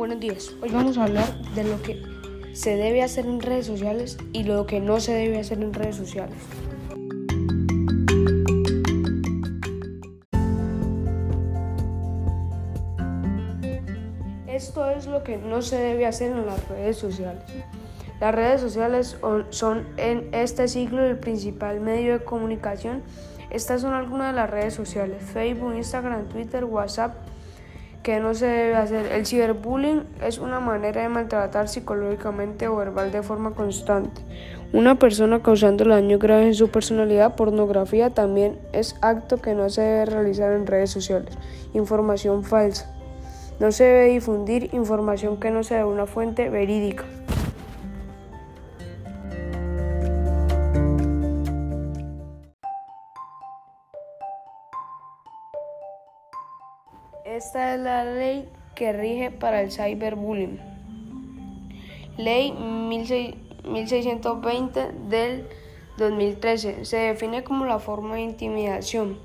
Buenos días. Hoy vamos a hablar de lo que se debe hacer en redes sociales y lo que no se debe hacer en redes sociales. Esto es lo que no se debe hacer en las redes sociales. Las redes sociales son en este siglo el principal medio de comunicación. Estas son algunas de las redes sociales, Facebook, Instagram, Twitter, WhatsApp, que no se debe hacer. El ciberbullying es una manera de maltratar psicológicamente o verbal de forma constante. Una persona causando daño grave en su personalidad, pornografía también es acto que no se debe realizar en redes sociales. Información falsa. No se debe difundir información que no sea de una fuente verídica. Esta es la ley que rige para el cyberbullying. Ley 1620 del 2013 se define como la forma de intimidación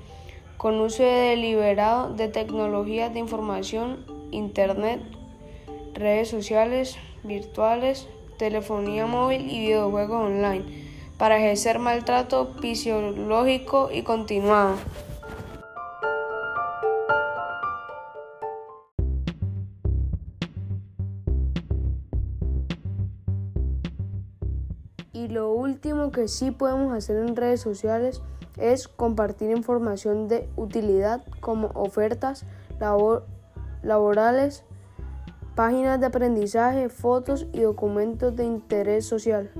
con uso deliberado de tecnologías de información, internet, redes sociales, virtuales, telefonía móvil y videojuegos online para ejercer maltrato fisiológico y continuado. Y lo último que sí podemos hacer en redes sociales es compartir información de utilidad como ofertas laborales, páginas de aprendizaje, fotos y documentos de interés social.